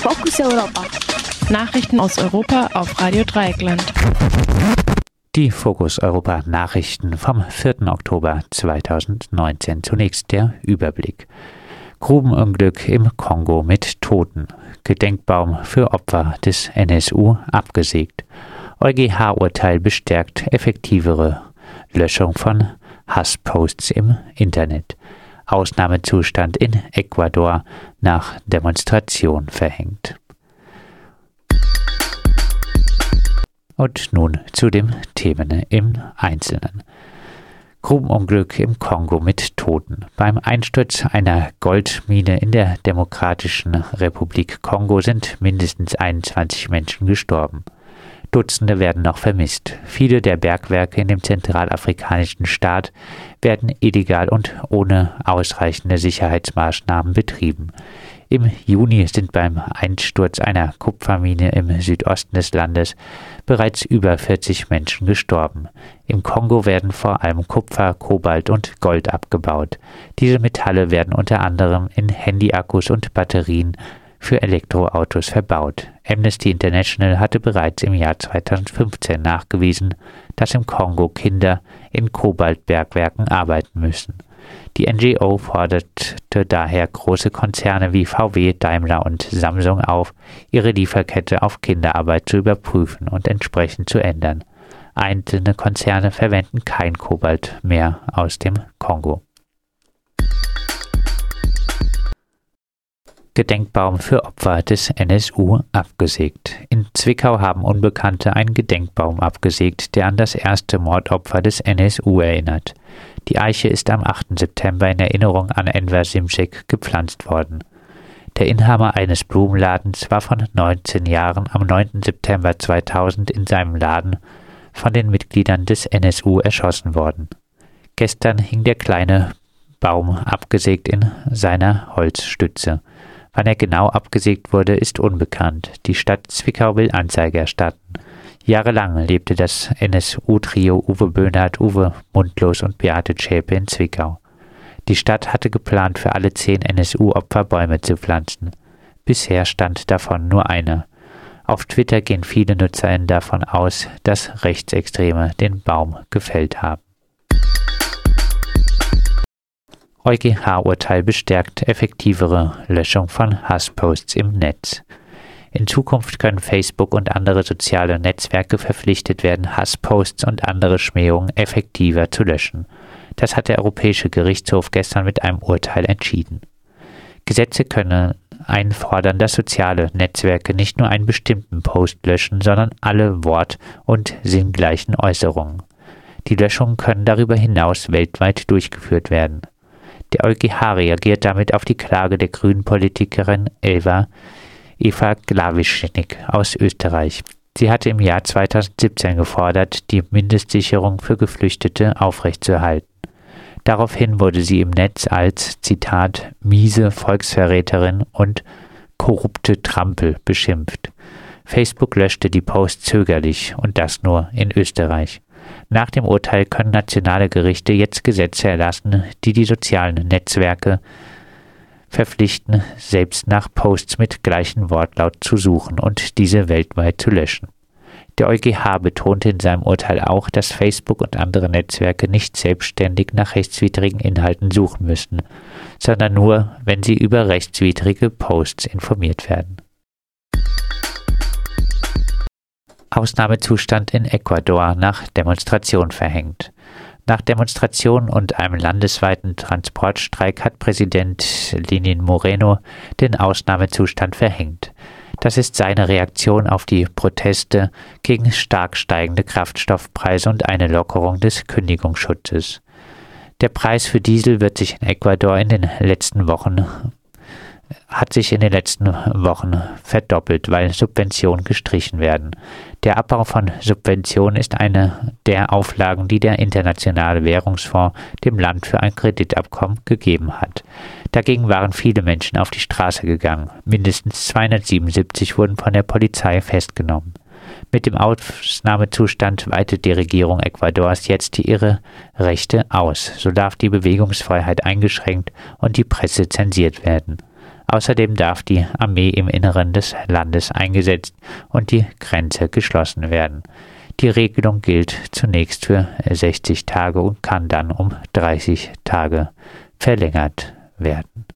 Fokus Europa. Nachrichten aus Europa auf Radio Dreieckland. Die Fokus Europa Nachrichten vom 4. Oktober 2019. Zunächst der Überblick. Grubenunglück im Kongo mit Toten. Gedenkbaum für Opfer des NSU abgesägt. EuGH-Urteil bestärkt effektivere Löschung von Hassposts im Internet. Ausnahmezustand in Ecuador nach Demonstration verhängt. Und nun zu den Themen im Einzelnen. Grubenunglück im Kongo mit Toten. Beim Einsturz einer Goldmine in der Demokratischen Republik Kongo sind mindestens 21 Menschen gestorben. Dutzende werden noch vermisst. Viele der Bergwerke in dem zentralafrikanischen Staat werden illegal und ohne ausreichende Sicherheitsmaßnahmen betrieben. Im Juni sind beim Einsturz einer Kupfermine im Südosten des Landes bereits über 40 Menschen gestorben. Im Kongo werden vor allem Kupfer, Kobalt und Gold abgebaut. Diese Metalle werden unter anderem in Handyakkus und Batterien für Elektroautos verbaut. Amnesty International hatte bereits im Jahr 2015 nachgewiesen, dass im Kongo Kinder in Kobaltbergwerken arbeiten müssen. Die NGO forderte daher große Konzerne wie VW, Daimler und Samsung auf, ihre Lieferkette auf Kinderarbeit zu überprüfen und entsprechend zu ändern. Einzelne Konzerne verwenden kein Kobalt mehr aus dem Kongo. Gedenkbaum für Opfer des NSU abgesägt. In Zwickau haben Unbekannte einen Gedenkbaum abgesägt, der an das erste Mordopfer des NSU erinnert. Die Eiche ist am 8. September in Erinnerung an Enver Simcek gepflanzt worden. Der Inhaber eines Blumenladens war von 19 Jahren am 9. September 2000 in seinem Laden von den Mitgliedern des NSU erschossen worden. Gestern hing der kleine Baum abgesägt in seiner Holzstütze. Wann er genau abgesägt wurde, ist unbekannt. Die Stadt Zwickau will Anzeige erstatten. Jahrelang lebte das NSU-Trio Uwe Böhnhardt, Uwe Mundlos und Beate Zschäpe in Zwickau. Die Stadt hatte geplant, für alle zehn NSU-Opfer Bäume zu pflanzen. Bisher stand davon nur einer. Auf Twitter gehen viele NutzerInnen davon aus, dass Rechtsextreme den Baum gefällt haben. EuGH-Urteil bestärkt effektivere Löschung von Hassposts im Netz. In Zukunft können Facebook und andere soziale Netzwerke verpflichtet werden, Hassposts und andere Schmähungen effektiver zu löschen. Das hat der Europäische Gerichtshof gestern mit einem Urteil entschieden. Gesetze können einfordern, dass soziale Netzwerke nicht nur einen bestimmten Post löschen, sondern alle wort- und sinngleichen Äußerungen. Die Löschungen können darüber hinaus weltweit durchgeführt werden. Der EuGH reagiert damit auf die Klage der grünen Politikerin Elva Eva Glawischnik aus Österreich. Sie hatte im Jahr 2017 gefordert, die Mindestsicherung für Geflüchtete aufrechtzuerhalten. Daraufhin wurde sie im Netz als, Zitat, miese Volksverräterin und korrupte Trampel beschimpft. Facebook löschte die Post zögerlich und das nur in Österreich. Nach dem Urteil können nationale Gerichte jetzt Gesetze erlassen, die die sozialen Netzwerke verpflichten, selbst nach Posts mit gleichem Wortlaut zu suchen und diese weltweit zu löschen. Der EuGH betonte in seinem Urteil auch, dass Facebook und andere Netzwerke nicht selbstständig nach rechtswidrigen Inhalten suchen müssen, sondern nur, wenn sie über rechtswidrige Posts informiert werden. Ausnahmezustand in Ecuador nach Demonstration verhängt. Nach Demonstrationen und einem landesweiten Transportstreik hat Präsident Lenin Moreno den Ausnahmezustand verhängt. Das ist seine Reaktion auf die Proteste gegen stark steigende Kraftstoffpreise und eine Lockerung des Kündigungsschutzes. Der Preis für Diesel wird sich in Ecuador in den letzten Wochen hat sich in den letzten Wochen verdoppelt, weil Subventionen gestrichen werden. Der Abbau von Subventionen ist eine der Auflagen, die der Internationale Währungsfonds dem Land für ein Kreditabkommen gegeben hat. Dagegen waren viele Menschen auf die Straße gegangen. Mindestens 277 wurden von der Polizei festgenommen. Mit dem Ausnahmezustand weitet die Regierung Ecuadors jetzt ihre Rechte aus. So darf die Bewegungsfreiheit eingeschränkt und die Presse zensiert werden. Außerdem darf die Armee im Inneren des Landes eingesetzt und die Grenze geschlossen werden. Die Regelung gilt zunächst für 60 Tage und kann dann um 30 Tage verlängert werden.